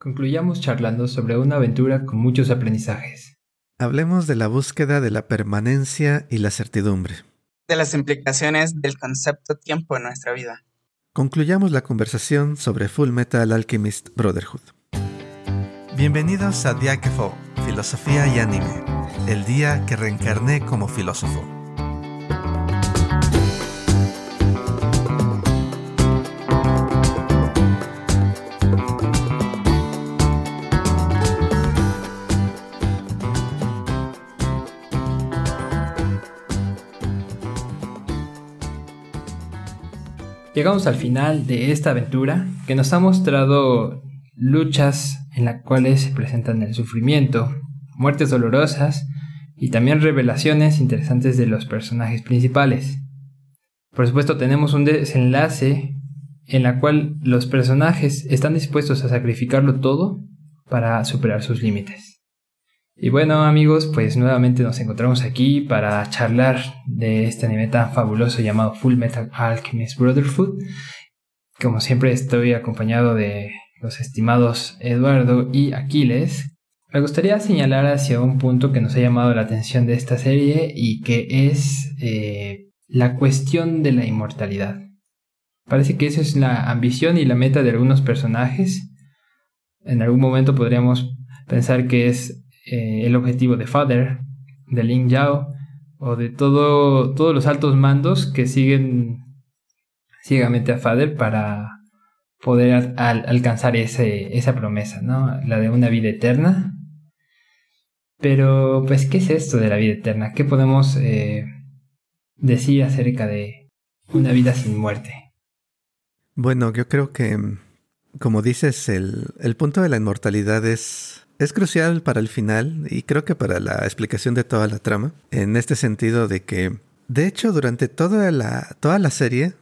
Concluyamos charlando sobre una aventura con muchos aprendizajes. Hablemos de la búsqueda de la permanencia y la certidumbre. De las implicaciones del concepto tiempo en nuestra vida. Concluyamos la conversación sobre Full Metal Alchemist Brotherhood. Bienvenidos a Diakefo, Filosofía y Anime, el día que reencarné como filósofo. Llegamos al final de esta aventura que nos ha mostrado luchas en las cuales se presentan el sufrimiento, muertes dolorosas y también revelaciones interesantes de los personajes principales. Por supuesto tenemos un desenlace en la cual los personajes están dispuestos a sacrificarlo todo para superar sus límites. Y bueno amigos, pues nuevamente nos encontramos aquí para charlar de este anime tan fabuloso llamado Full Metal Alchemist Brotherhood. Como siempre estoy acompañado de los estimados Eduardo y Aquiles. Me gustaría señalar hacia un punto que nos ha llamado la atención de esta serie y que es eh, la cuestión de la inmortalidad. Parece que esa es la ambición y la meta de algunos personajes. En algún momento podríamos pensar que es eh, el objetivo de Father, de Lin Yao, o de todo, todos los altos mandos que siguen ciegamente a Father para poder alcanzar ese, esa promesa, ¿no? La de una vida eterna. Pero, pues, ¿qué es esto de la vida eterna? ¿Qué podemos eh, decir acerca de una vida sin muerte? Bueno, yo creo que, como dices, el, el punto de la inmortalidad es es crucial para el final y creo que para la explicación de toda la trama, en este sentido de que, de hecho, durante toda la, toda la serie,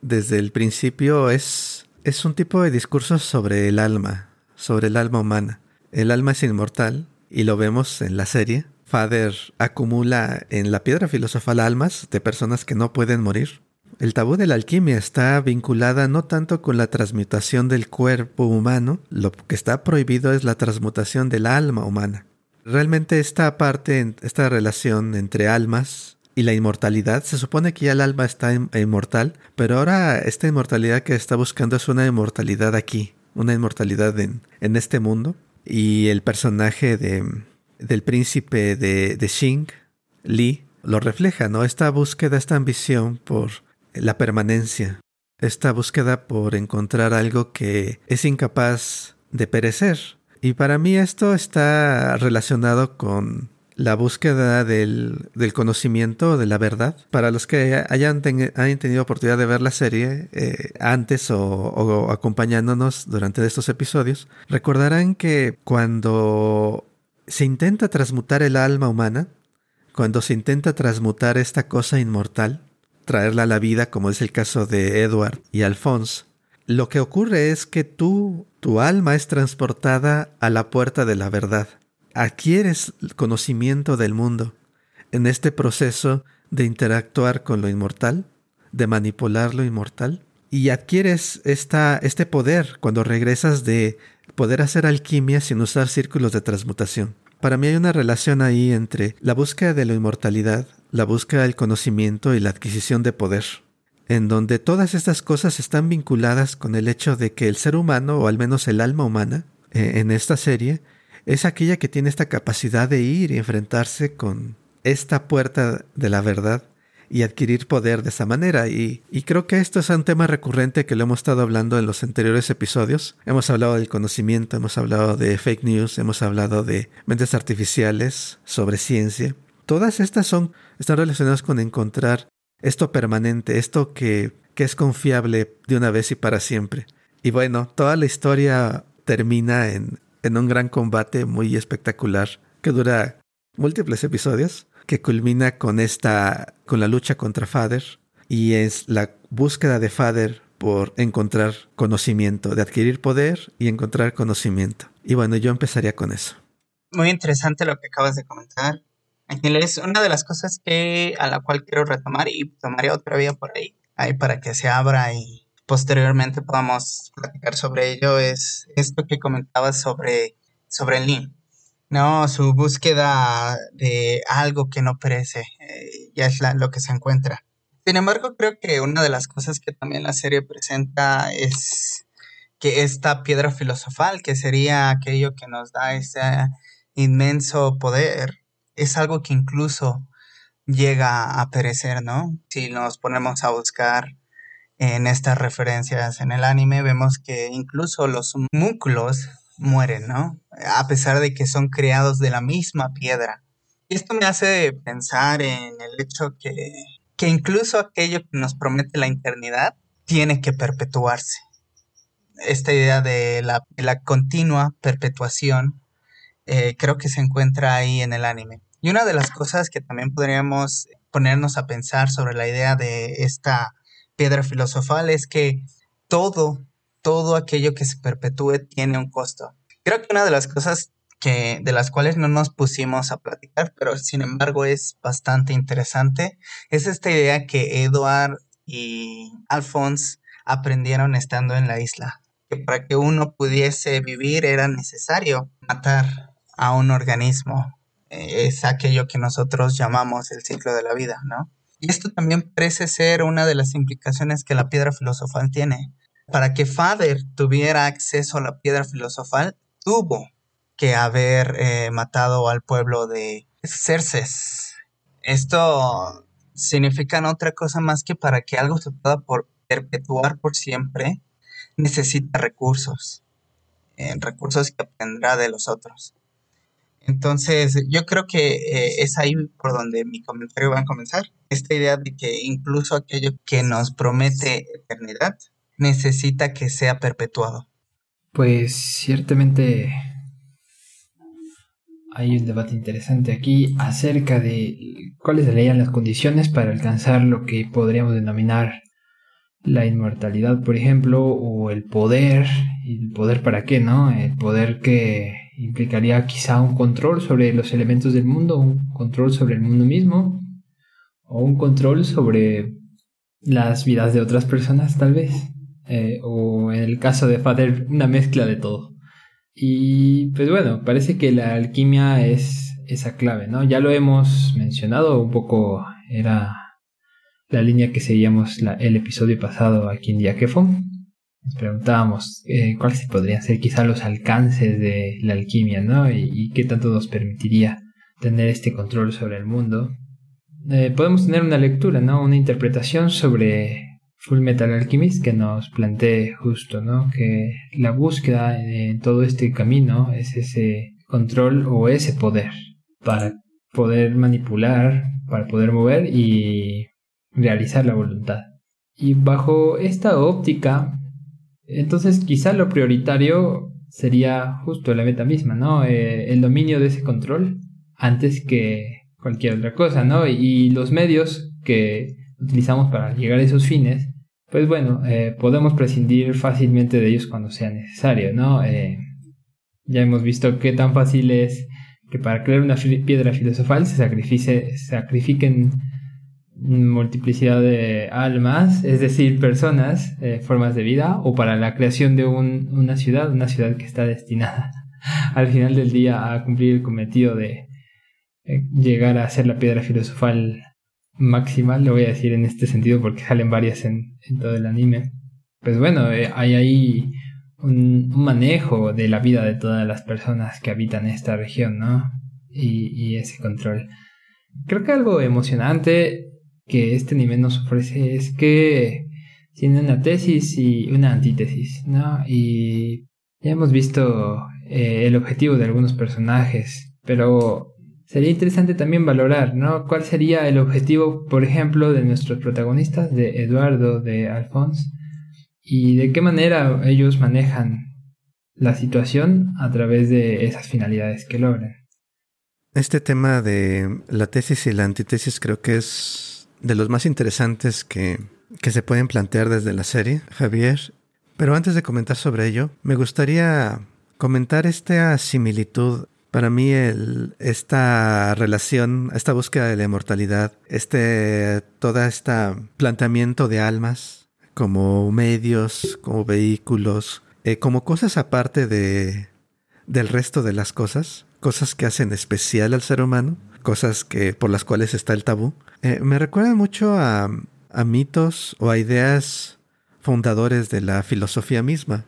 desde el principio es, es un tipo de discurso sobre el alma, sobre el alma humana. El alma es inmortal y lo vemos en la serie. Father acumula en la piedra filosofal almas de personas que no pueden morir el tabú de la alquimia está vinculada no tanto con la transmutación del cuerpo humano, lo que está prohibido es la transmutación del alma humana. Realmente esta parte, esta relación entre almas y la inmortalidad, se supone que ya el alma está inmortal, pero ahora esta inmortalidad que está buscando es una inmortalidad aquí, una inmortalidad en, este mundo. Y el personaje de, del príncipe de, de Xing, Li, lo refleja, ¿no? Esta búsqueda, esta ambición por la permanencia, esta búsqueda por encontrar algo que es incapaz de perecer. Y para mí esto está relacionado con la búsqueda del, del conocimiento, de la verdad. Para los que hayan, tenido oportunidad de ver la serie eh, antes o, o acompañándonos durante estos episodios, recordarán que cuando se intenta transmutar el alma humana, cuando se intenta transmutar esta cosa inmortal, traerla a la vida, como es el caso de Edward y Alphonse, lo que ocurre es que tú, tu alma es transportada a la puerta de la verdad. Adquieres conocimiento del mundo en este proceso de interactuar con lo inmortal, de manipular lo inmortal, y adquieres esta, este poder cuando regresas de poder hacer alquimia sin usar círculos de transmutación. Para mí hay una relación ahí entre la búsqueda de la inmortalidad, la búsqueda del conocimiento y la adquisición de poder, en donde todas estas cosas están vinculadas con el hecho de que el ser humano, o al menos el alma humana, eh, en esta serie, es aquella que tiene esta capacidad de ir y enfrentarse con esta puerta de la verdad y adquirir poder de esa manera. Y, creo que esto es un tema recurrente que lo hemos estado hablando en los anteriores episodios. Hemos hablado del conocimiento, hemos hablado de fake news, hemos hablado de mentes artificiales, sobre ciencia. Todas estas son, están relacionadas con encontrar esto permanente, esto que, que es confiable de una vez y para siempre. Y bueno, toda la historia termina en, en un gran combate muy espectacular que dura múltiples episodios que culmina con esta, con la lucha contra Father y es la búsqueda de Father por encontrar conocimiento, de adquirir poder y encontrar conocimiento. Y bueno, yo empezaría con eso. Muy interesante lo que acabas de comentar. Es una de las cosas que a la cual quiero retomar y tomaría otra vía por ahí, ahí para que se abra y posteriormente podamos platicar sobre ello es esto que comentabas sobre, sobre Lin. No, su búsqueda de algo que no perece, eh, ya es lo que se encuentra. Sin embargo, creo que una de las cosas que también la serie presenta es que esta piedra filosofal, que sería aquello que nos da ese inmenso poder, es algo que incluso llega a perecer, ¿no? Si nos ponemos a buscar en estas referencias en el anime, vemos que incluso los músculos mueren, ¿no? A pesar de que son creados de la misma piedra. Y esto me hace pensar en el hecho que, que incluso aquello que nos promete la eternidad tiene que perpetuarse. Esta idea de la, la continua perpetuación eh, creo que se encuentra ahí en el anime. Y una de las cosas que también podríamos ponernos a pensar sobre la idea de esta piedra filosofal es que todo, todo aquello que se perpetúe tiene un costo. Creo que una de las cosas que, de las cuales no nos pusimos a platicar, pero sin embargo es bastante interesante, es esta idea que Edward y Alphonse aprendieron estando en la isla, que para que uno pudiese vivir era necesario matar a un organismo es aquello que nosotros llamamos el ciclo de la vida, ¿no? Y esto también parece ser una de las implicaciones que la piedra filosofal tiene. Para que Fader tuviera acceso a la piedra filosofal, tuvo que haber eh, matado al pueblo de Cerces. Esto significa otra cosa más que para que algo se pueda perpetuar por siempre, necesita recursos, eh, recursos que aprenderá de los otros. Entonces, yo creo que eh, es ahí por donde mi comentario va a comenzar. Esta idea de que incluso aquello que nos promete eternidad necesita que sea perpetuado. Pues ciertamente hay un debate interesante aquí acerca de cuáles serían las condiciones para alcanzar lo que podríamos denominar la inmortalidad, por ejemplo, o el poder. ¿Y el poder para qué, no? El poder que implicaría quizá un control sobre los elementos del mundo, un control sobre el mundo mismo, o un control sobre las vidas de otras personas, tal vez. Eh, o en el caso de Father, una mezcla de todo. Y pues bueno, parece que la alquimia es esa clave, ¿no? Ya lo hemos mencionado, un poco era la línea que seguíamos el episodio pasado aquí en Diakefon nos preguntábamos eh, cuáles podrían ser quizá los alcances de la alquimia, ¿no? Y, qué tanto nos permitiría tener este control sobre el mundo. Eh, podemos tener una lectura, ¿no? Una interpretación sobre Full Metal Alchemist que nos plantee justo, ¿no? Que la búsqueda en todo este camino es ese control o ese poder para poder manipular, para poder mover y realizar la voluntad. Y bajo esta óptica entonces quizá lo prioritario sería justo la meta misma, ¿no? Eh, el dominio de ese control antes que cualquier otra cosa, ¿no? Y los medios que utilizamos para llegar a esos fines, pues bueno, eh, podemos prescindir fácilmente de ellos cuando sea necesario, ¿no? Eh, ya hemos visto qué tan fácil es que para crear una piedra filosofal se sacrifique, sacrifiquen multiplicidad de almas, es decir, personas, eh, formas de vida, o para la creación de una ciudad, una ciudad que está destinada al final del día a cumplir el cometido de eh, llegar a ser la piedra filosofal máxima, lo voy a decir en este sentido porque salen varias en, todo el anime. Pues bueno, eh, hay ahí un, manejo de la vida de todas las personas que habitan esta región, ¿no? Y, y ese control. Creo que algo emocionante que este nivel nos ofrece es que tiene una tesis y una antítesis, ¿no? Y ya hemos visto eh, el objetivo de algunos personajes, pero sería interesante también valorar, ¿no? ¿Cuál sería el objetivo, por ejemplo, de nuestros protagonistas, de Eduardo, de Alphonse? Y de qué manera ellos manejan la situación a través de esas finalidades que logran. Este tema de la tesis y la antítesis creo que es de los más interesantes que, que se pueden plantear desde la serie, Javier. Pero antes de comentar sobre ello, me gustaría comentar esta similitud. Para mí, el, esta relación, esta búsqueda de la inmortalidad, este, toda este planteamiento de almas como medios, como vehículos, eh, como cosas aparte de, del resto de las cosas, cosas que hacen especial al ser humano, cosas que por las cuales está el tabú. Eh, me recuerdan mucho a, a mitos o a ideas fundadores de la filosofía misma.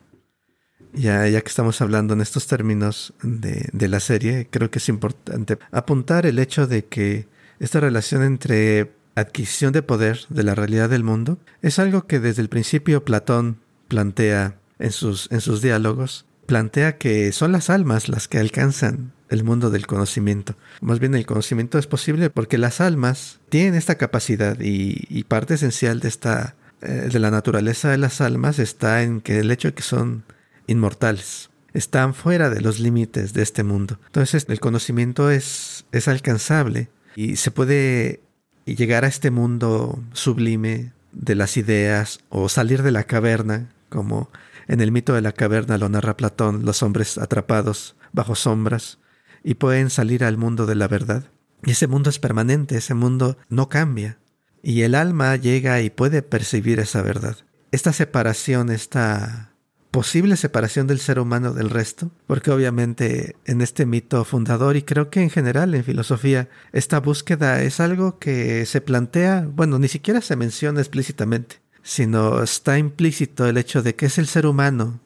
Ya, ya que estamos hablando en estos términos de, de, la serie, creo que es importante apuntar el hecho de que esta relación entre adquisición de poder de la realidad del mundo es algo que desde el principio Platón plantea en sus, en sus diálogos, plantea que son las almas las que alcanzan el mundo del conocimiento. Más bien el conocimiento es posible porque las almas tienen esta capacidad y, parte esencial de esta eh, de la naturaleza de las almas está en que el hecho de que son inmortales. Están fuera de los límites de este mundo. Entonces el conocimiento es, es alcanzable y se puede llegar a este mundo sublime de las ideas o salir de la caverna, como en el mito de la caverna lo narra Platón, los hombres atrapados bajo sombras y pueden salir al mundo de la verdad. Y ese mundo es permanente, ese mundo no cambia. Y el alma llega y puede percibir esa verdad. Esta separación, esta posible separación del ser humano del resto, porque obviamente en este mito fundador y creo que en general en filosofía esta búsqueda es algo que se plantea, bueno, ni siquiera se menciona explícitamente, sino está implícito el hecho de que es el ser humano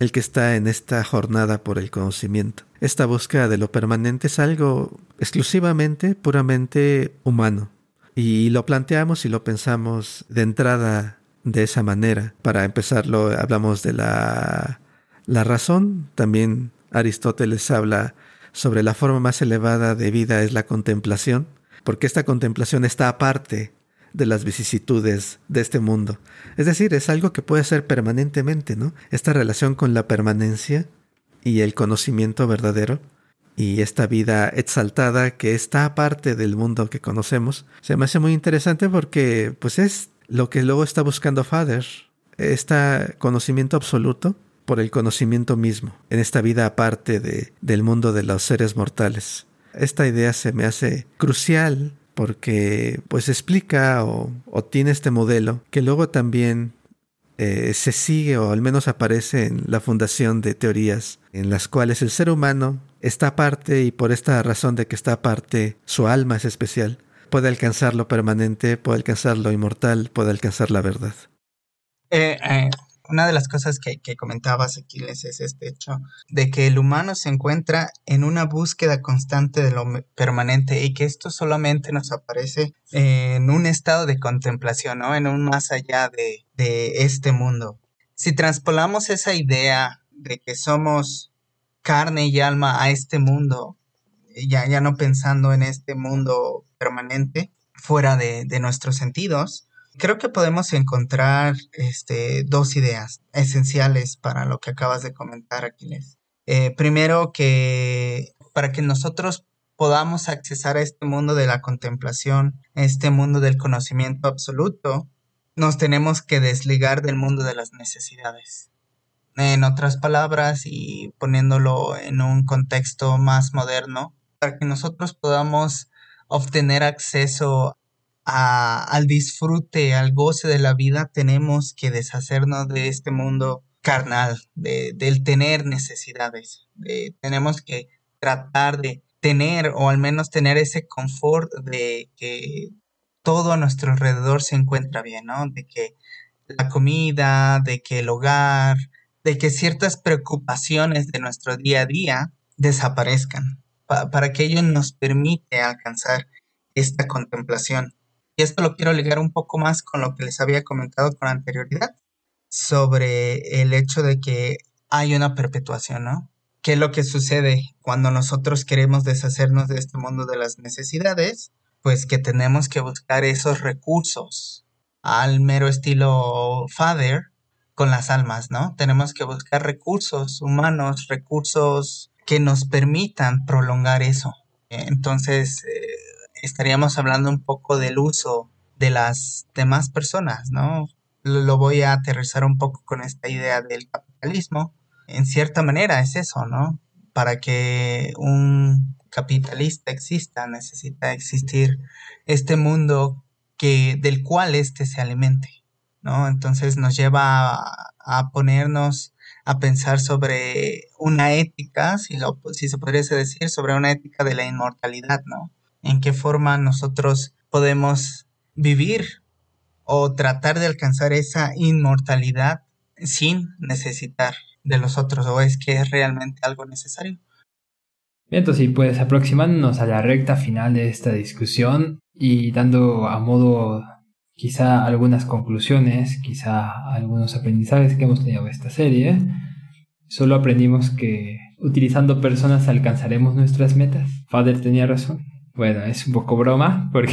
el que está en esta jornada por el conocimiento. Esta búsqueda de lo permanente es algo exclusivamente, puramente humano. Y lo planteamos y lo pensamos de entrada de esa manera. Para empezarlo, hablamos de la, la razón. También Aristóteles habla sobre la forma más elevada de vida es la contemplación, porque esta contemplación está aparte de las vicisitudes de este mundo. Es decir, es algo que puede ser permanentemente, ¿no? Esta relación con la permanencia y el conocimiento verdadero y esta vida exaltada que está aparte del mundo que conocemos, se me hace muy interesante porque pues es lo que luego está buscando Father, este conocimiento absoluto por el conocimiento mismo, en esta vida aparte de, del mundo de los seres mortales. Esta idea se me hace crucial porque pues explica o, tiene este modelo que luego también eh, se sigue o al menos aparece en la fundación de teorías en las cuales el ser humano está aparte y por esta razón de que está aparte su alma es especial puede alcanzar lo permanente, puede alcanzar lo inmortal, puede alcanzar la verdad. Eh, eh, una de las cosas que, comentabas, Aquiles, es este hecho de que el humano se encuentra en una búsqueda constante de lo permanente y que esto solamente nos aparece en un estado de contemplación, ¿no? En un más allá de, de este mundo. Si transpolamos esa idea de que somos carne y alma a este mundo, ya, ya no pensando en este mundo permanente fuera de, nuestros sentidos, creo que podemos encontrar este, dos ideas esenciales para lo que acabas de comentar, Aquiles. Eh, primero, que para que nosotros podamos accesar a este mundo de la contemplación, este mundo del conocimiento absoluto, nos tenemos que desligar del mundo de las necesidades. En otras palabras, y poniéndolo en un contexto más moderno, para que nosotros podamos obtener acceso al disfrute, al goce de la vida, tenemos que deshacernos de este mundo carnal, de, del tener necesidades. tenemos que tratar de tener o al menos tener ese confort de que todo a nuestro alrededor se encuentra bien, ¿no? De que la comida, de que el hogar, de que ciertas preocupaciones de nuestro día a día desaparezcan para que ello nos permite alcanzar esta contemplación. Y esto lo quiero ligar un poco más con lo que les había comentado con anterioridad sobre el hecho de que hay una perpetuación, ¿no? ¿Qué es lo que sucede cuando nosotros queremos deshacernos de este mundo de las necesidades? Pues que tenemos que buscar esos recursos al mero estilo Father con las almas, ¿no? Tenemos que buscar recursos humanos, recursos que nos permitan prolongar eso. Entonces, eh, estaríamos hablando un poco del uso de las demás personas, ¿no? Lo voy a aterrizar un poco con esta idea del capitalismo. En cierta manera es eso, ¿no? Para que un capitalista exista, necesita existir este mundo que, del cual éste se alimente. ¿no? Entonces nos lleva a, ponernos a pensar sobre una ética, si, lo, si se podría decir, sobre una ética de la inmortalidad, ¿no? En qué forma nosotros podemos vivir o tratar de alcanzar esa inmortalidad sin necesitar de los otros o es que es realmente algo necesario. Bien, entonces, pues aproximándonos a la recta final de esta discusión y dando a modo quizá algunas conclusiones, quizá algunos aprendizajes que hemos tenido de esta serie, solo aprendimos que utilizando personas alcanzaremos nuestras metas. Father tenía razón. Bueno, es un poco broma porque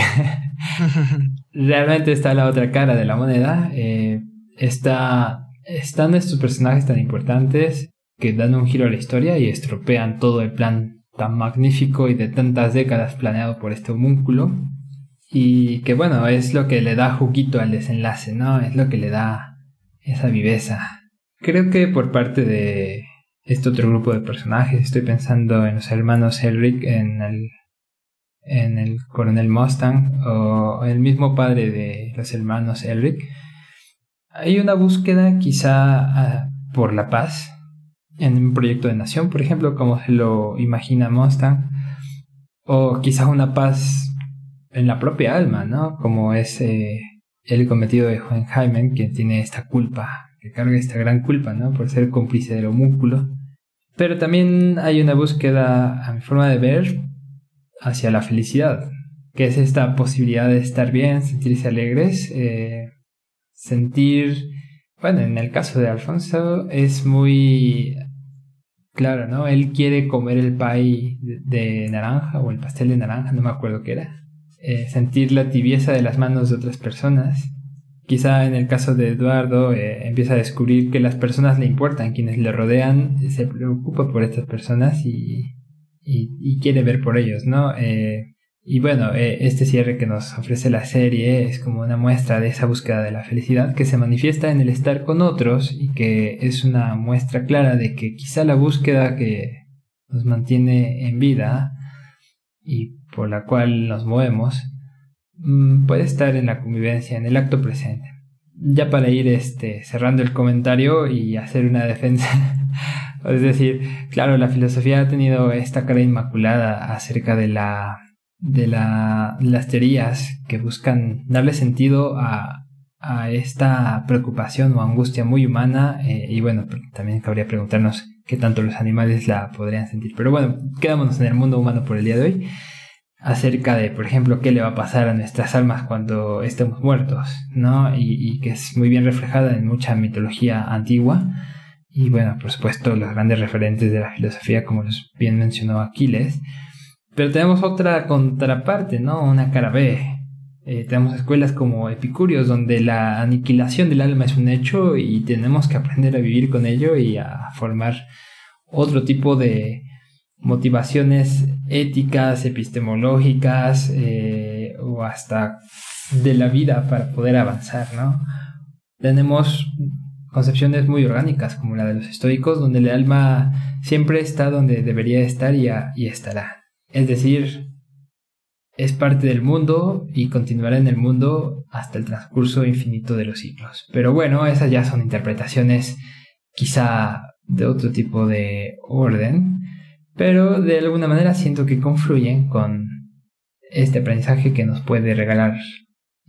realmente está la otra cara de la moneda. Eh, está, están estos personajes tan importantes que dan un giro a la historia y estropean todo el plan tan magnífico y de tantas décadas planeado por este homúnculo. Y que bueno, es lo que le da juguito al desenlace, ¿no? Es lo que le da esa viveza. Creo que por parte de este otro grupo de personajes, estoy pensando en los hermanos Elric, en el, en el coronel Mustang, o el mismo padre de los hermanos Elric. Hay una búsqueda quizá ah, por la paz, en un proyecto de nación, por ejemplo, como se lo imagina Mustang, o quizás una paz en la propia alma, ¿no? Como es eh, el cometido de Juan Jaime, quien tiene esta culpa, que carga esta gran culpa, ¿no? Por ser cómplice del homúnculo. Pero también hay una búsqueda, a mi forma de ver, hacia la felicidad, que es esta posibilidad de estar bien, sentirse alegres, eh, sentir, bueno, en el caso de Alfonso es muy Claro, ¿no? Él quiere comer el pay de, naranja o el pastel de naranja, no me acuerdo qué era. Eh, sentir la tibieza de las manos de otras personas. Quizá en el caso de Eduardo eh, empieza a descubrir que las personas le importan, quienes le rodean, se preocupa por estas personas y, y, quiere ver por ellos, ¿no? Eh, y bueno, eh, este cierre que nos ofrece la serie es como una muestra de esa búsqueda de la felicidad que se manifiesta en el estar con otros y que es una muestra clara de que quizá la búsqueda que nos mantiene en vida y por la cual nos movemos mm, puede estar en la convivencia, en el acto presente. Ya para ir este, cerrando el comentario y hacer una defensa, es decir, claro, la filosofía ha tenido esta cara inmaculada acerca de la de las teorías que buscan darle sentido a, esta preocupación o angustia muy humana eh, y bueno, también cabría preguntarnos qué tanto los animales la podrían sentir. Pero bueno, quedámonos en el mundo humano por el día de hoy acerca de, por ejemplo, qué le va a pasar a nuestras almas cuando estemos muertos, ¿no? Y, y que es muy bien reflejada en mucha mitología antigua. Y bueno, por supuesto, los grandes referentes de la filosofía, como los bien mencionó Aquiles, pero tenemos otra contraparte, ¿no? Una cara B. Eh, tenemos escuelas como Epicurios, donde la aniquilación del alma es un hecho y tenemos que aprender a vivir con ello y a formar otro tipo de motivaciones éticas, epistemológicas eh, o hasta de la vida para poder avanzar, ¿no? Tenemos concepciones muy orgánicas como la de los estoicos, donde el alma siempre está donde debería estar y estará. Es decir, es parte del mundo y continuará en el mundo hasta el transcurso infinito de los siglos. Pero bueno, esas ya son interpretaciones quizá de otro tipo de orden, pero de alguna manera siento que confluyen con este aprendizaje que nos puede regalar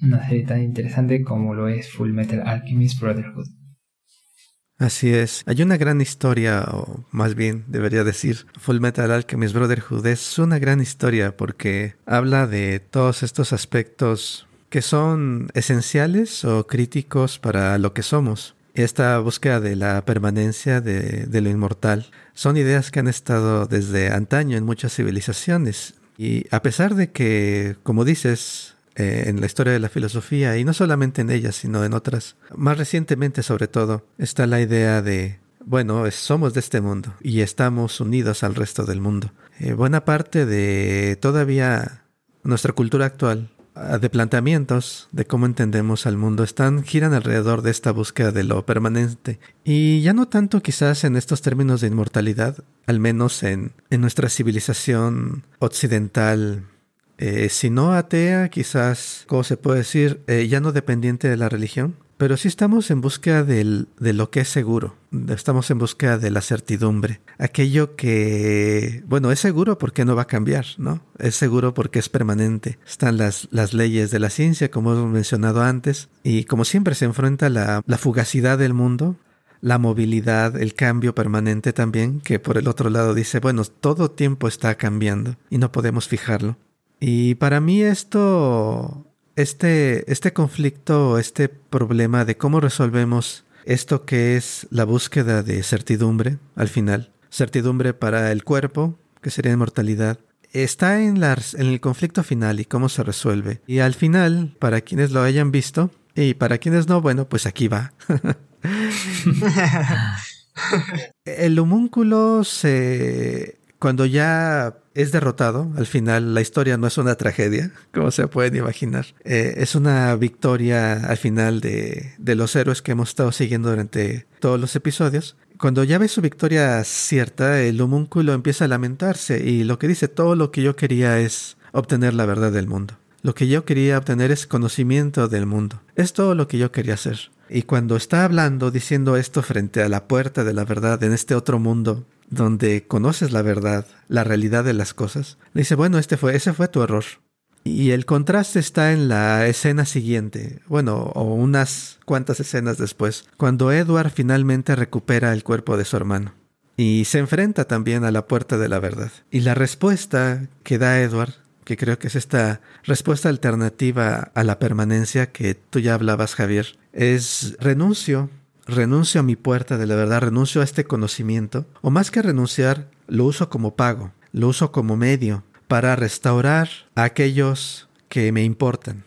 una serie tan interesante como lo es Full Metal Alchemist Brotherhood. Así es. Hay una gran historia, o más bien debería decir, Full Metal Alchemist Brotherhood es una gran historia porque habla de todos estos aspectos que son esenciales o críticos para lo que somos. Esta búsqueda de la permanencia de, de lo inmortal son ideas que han estado desde antaño en muchas civilizaciones. Y a pesar de que, como dices, eh, en la historia de la filosofía y no solamente en ella, sino en otras. Más recientemente, sobre todo, está la idea de, bueno, somos de este mundo y estamos unidos al resto del mundo. Eh, buena parte de todavía nuestra cultura actual ah, de planteamientos de cómo entendemos al mundo están giran alrededor de esta búsqueda de lo permanente y ya no tanto quizás en estos términos de inmortalidad al menos en, en nuestra civilización occidental eh, si no atea, quizás, ¿cómo se puede decir? Eh, ya no dependiente de la religión. pero sí estamos en búsqueda de lo que es seguro, estamos en búsqueda de la certidumbre, aquello que, bueno, es seguro porque no va a cambiar, ¿no? Es seguro porque es permanente. Están las, las leyes de la ciencia, como hemos mencionado antes, y como siempre se enfrenta la, la fugacidad del mundo, la movilidad, el cambio permanente también, que por el otro lado dice, bueno, todo tiempo está cambiando y no podemos fijarlo. Y para mí esto este, este conflicto, este problema de cómo resolvemos esto que es la búsqueda de certidumbre al final, certidumbre para el cuerpo, que sería inmortalidad, está en, en el conflicto final y cómo se resuelve. Y al final, para quienes lo hayan visto, y para quienes no, bueno, pues aquí va. el homúnculo se... Cuando ya es derrotado. Al final, la historia no es una tragedia, como se pueden imaginar. Eh, es una victoria al final de, de, los héroes que hemos estado siguiendo durante todos los episodios. Cuando ya ve su victoria cierta, el homúnculo empieza a lamentarse y lo que dice, todo lo que yo quería es obtener la verdad del mundo. Lo que yo quería obtener es conocimiento del mundo. Es todo lo que yo quería hacer. Y cuando está hablando, diciendo esto frente a la puerta de la verdad en este otro mundo, donde conoces la verdad, la realidad de las cosas, le dice, bueno, este fue, ese fue tu error. Y el contraste está en la escena siguiente, bueno, o unas cuantas escenas después, cuando Edward finalmente recupera el cuerpo de su hermano. Y se enfrenta también a la puerta de la verdad. Y la respuesta que da Edward, que creo que es esta respuesta alternativa a la permanencia que tú ya hablabas, Javier, es renuncio renuncio a mi puerta de la verdad, renuncio a este conocimiento, o más que renunciar, lo uso como pago, lo uso como medio para restaurar a aquellos que me importan.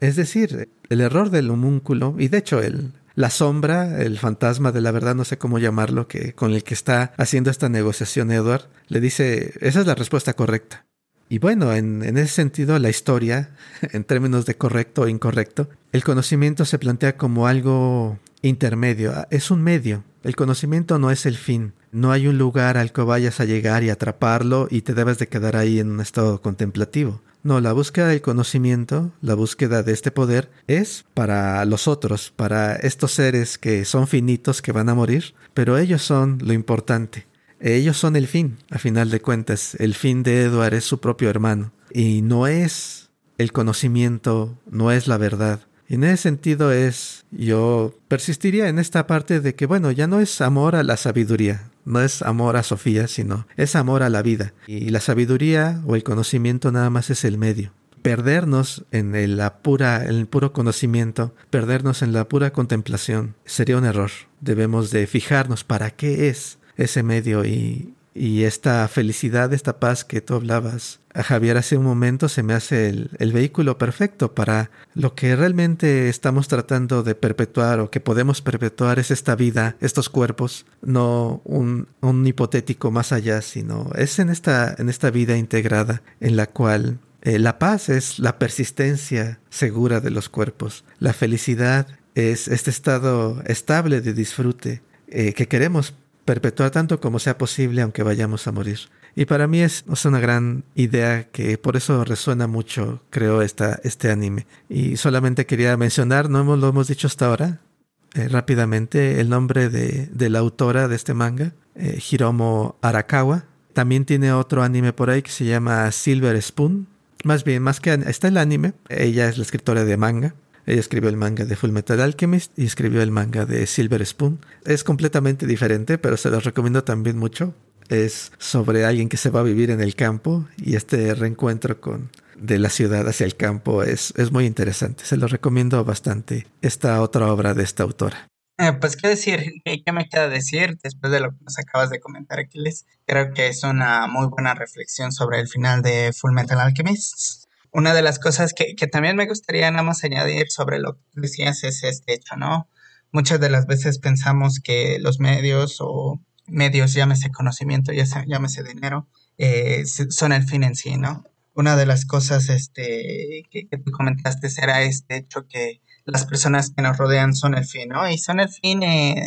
Es decir, el error del homúnculo, y de hecho el, la sombra, el fantasma de la verdad, no sé cómo llamarlo, que con el que está haciendo esta negociación Edward, le dice, esa es la respuesta correcta. Y bueno, en, en, ese sentido, la historia, en términos de correcto o incorrecto, el conocimiento se plantea como algo intermedio, ah, es un medio. El conocimiento no es el fin. No hay un lugar al que vayas a llegar y atraparlo y te debes de quedar ahí en un estado contemplativo. No, la búsqueda del conocimiento, la búsqueda de este poder es para los otros, para estos seres que son finitos, que van a morir, pero ellos son lo importante. Ellos son el fin, a final de cuentas. El fin de Edward es su propio hermano. Y no es el conocimiento, no es la verdad, en ese sentido es, yo persistiría en esta parte de que, bueno, ya no es amor a la sabiduría, no es amor a Sofía, sino es amor a la vida. Y la sabiduría o el conocimiento nada más es el medio. Perdernos en el, la pura, en el puro conocimiento, perdernos en la pura contemplación, sería un error. Debemos de fijarnos para qué es ese medio y, y esta felicidad, esta paz que tú hablabas a Javier hace un momento, se me hace el, vehículo perfecto para lo que realmente estamos tratando de perpetuar o que podemos perpetuar es esta vida, estos cuerpos, no un, un hipotético más allá, sino es en esta, en esta vida integrada en la cual eh, la paz es la persistencia segura de los cuerpos, la felicidad es este estado estable de disfrute eh, que queremos perpetuar tanto como sea posible aunque vayamos a morir. Y para mí es, una gran idea que por eso resuena mucho, creo, esta, este anime. Y solamente quería mencionar, no hemos, lo hemos dicho hasta ahora, eh, rápidamente, el nombre de, de, la autora de este manga, eh, Hiromo Arakawa. También tiene otro anime por ahí que se llama Silver Spoon. Más bien, más que está el anime, ella es la escritora de manga. Ella escribió el manga de Full Metal Alchemist y escribió el manga de Silver Spoon. Es completamente diferente, pero se los recomiendo también mucho. Es sobre alguien que se va a vivir en el campo y este reencuentro con de la ciudad hacia el campo es, es muy interesante. Se lo recomiendo bastante esta otra obra de esta autora. Eh, pues qué decir, ¿Qué, me queda decir después de lo que nos acabas de comentar, Aquiles. Creo que es una muy buena reflexión sobre el final de Full Metal Alchemist una de las cosas que, también me gustaría nada más añadir sobre lo que decías es este hecho, ¿no? Muchas de las veces pensamos que los medios o medios, llámese conocimiento, llámese dinero, eh, son el fin en sí, ¿no? Una de las cosas este, que, tú comentaste era este hecho que las personas que nos rodean son el fin, ¿no? Y son el fin en,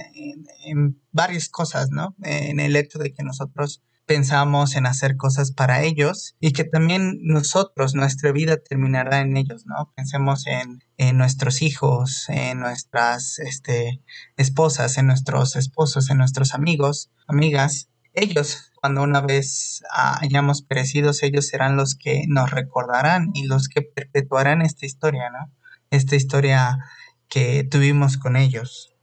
en varias cosas, ¿no? En el hecho de que nosotros pensamos en hacer cosas para ellos y que también nosotros, nuestra vida terminará en ellos, ¿no? Pensemos en, nuestros hijos, en nuestras este, esposas, en nuestros esposos, en nuestros amigos, amigas. Ellos, cuando una vez hayamos perecido, ellos serán los que nos recordarán y los que perpetuarán esta historia, ¿no? Esta historia que tuvimos con ellos.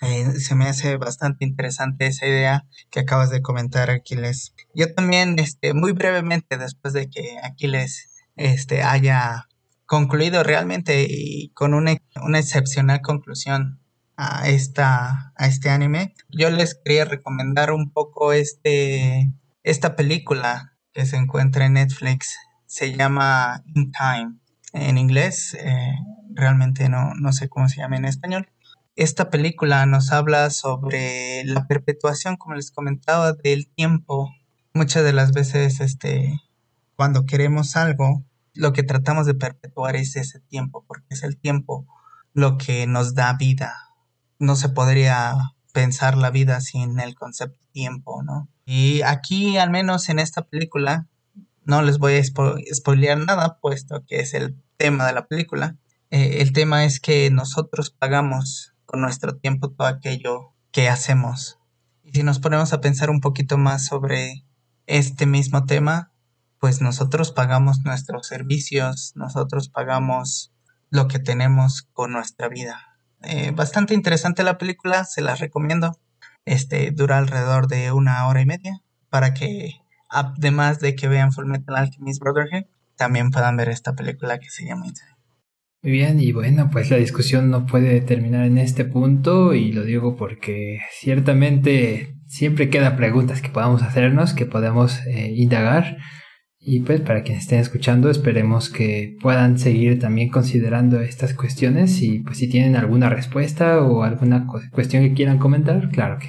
Eh, se me hace bastante interesante esa idea que acabas de comentar, Aquiles. Yo también, este, muy brevemente, después de que Aquiles este, haya concluido realmente y con una, una excepcional conclusión a, esta, a este anime, yo les quería recomendar un poco este, esta película que se encuentra en Netflix. Se llama In Time. En inglés, eh, realmente no, no sé cómo se llama en español esta película nos habla sobre la perpetuación, como les comentaba, del tiempo. Muchas de las veces, este, cuando queremos algo, lo que tratamos de perpetuar es ese tiempo, porque es el tiempo lo que nos da vida. No se podría pensar la vida sin el concepto tiempo, ¿no? Y aquí, al menos en esta película, no les voy a spoilear nada, puesto que es el tema de la película. Eh, el tema es que nosotros pagamos con nuestro tiempo todo aquello que hacemos. Y si nos ponemos a pensar un poquito más sobre este mismo tema, pues nosotros pagamos nuestros servicios, nosotros pagamos lo que tenemos con nuestra vida. Eh, bastante interesante la película, se la recomiendo. Este dura alrededor de una hora y media para que, además de que vean Full Metal Alchemist Brotherhood, también puedan ver esta película que se llama muy bien, y bueno, pues la discusión no puede terminar en este punto y lo digo porque ciertamente siempre quedan preguntas que podamos hacernos, que podemos eh, indagar y pues para quienes estén escuchando esperemos que puedan seguir también considerando estas cuestiones y pues si tienen alguna respuesta o alguna cuestión que quieran comentar, claro que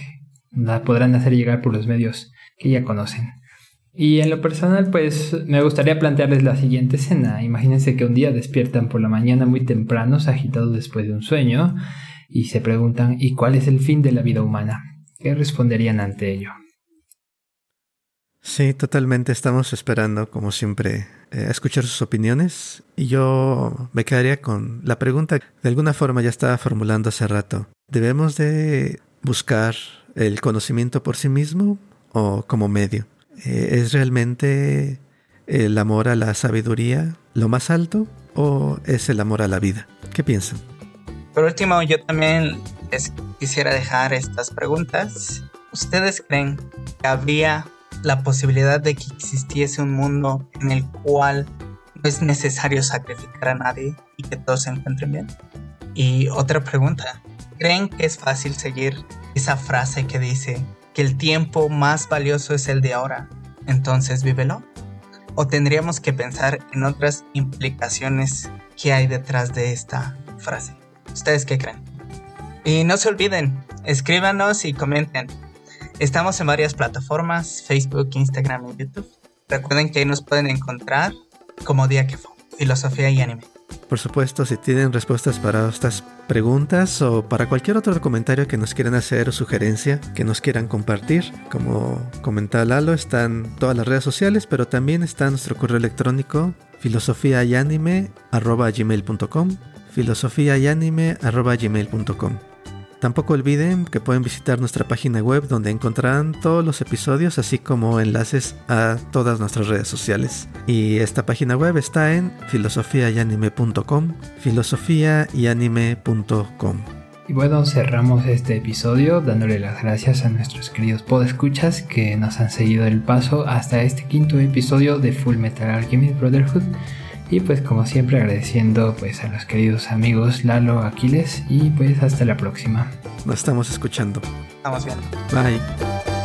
la podrán hacer llegar por los medios que ya conocen. Y en lo personal, pues me gustaría plantearles la siguiente escena. Imagínense que un día despiertan por la mañana muy tempranos, agitados después de un sueño, y se preguntan ¿y cuál es el fin de la vida humana? ¿Qué responderían ante ello? Sí, totalmente. Estamos esperando, como siempre, eh, escuchar sus opiniones. Y yo me quedaría con la pregunta que de alguna forma ya estaba formulando hace rato. ¿Debemos de buscar el conocimiento por sí mismo o como medio? Eh, ¿Es realmente el amor a la sabiduría lo más alto o es el amor a la vida? ¿Qué piensan? Por último, yo también quisiera dejar estas preguntas. ¿Ustedes creen que habría la posibilidad de que existiese un mundo en el cual no es necesario sacrificar a nadie y que todos se encuentren bien? Y otra pregunta, ¿creen que es fácil seguir esa frase que dice que el tiempo más valioso es el de ahora, entonces vívelo? ¿O tendríamos que pensar en otras implicaciones que hay detrás de esta frase? ¿Ustedes qué creen? Y no se olviden, escríbanos y comenten. Estamos en varias plataformas, Facebook, Instagram y YouTube. Recuerden que ahí nos pueden encontrar como Día que fue, Filosofía y Anime. Por supuesto, si tienen respuestas para estas preguntas o para cualquier otro comentario que nos quieran hacer o sugerencia que nos quieran compartir, como comentaba Lalo, están todas las redes sociales, pero también está nuestro correo electrónico filosofiayanime.gmail.com filosofiayanime.gmail.com Tampoco olviden que pueden visitar nuestra página web donde encontrarán todos los episodios así como enlaces a todas nuestras redes sociales. Y esta página web está en filosofiayanime.com, filosofiayanime.com. Y bueno, cerramos este episodio dándole las gracias a nuestros queridos podescuchas que nos han seguido el paso hasta este quinto episodio de Full Metal Alchemist Brotherhood. Y pues como siempre agradeciendo pues a los queridos amigos Lalo, Aquiles y pues hasta la próxima. Nos estamos escuchando. Estamos bien. Bye.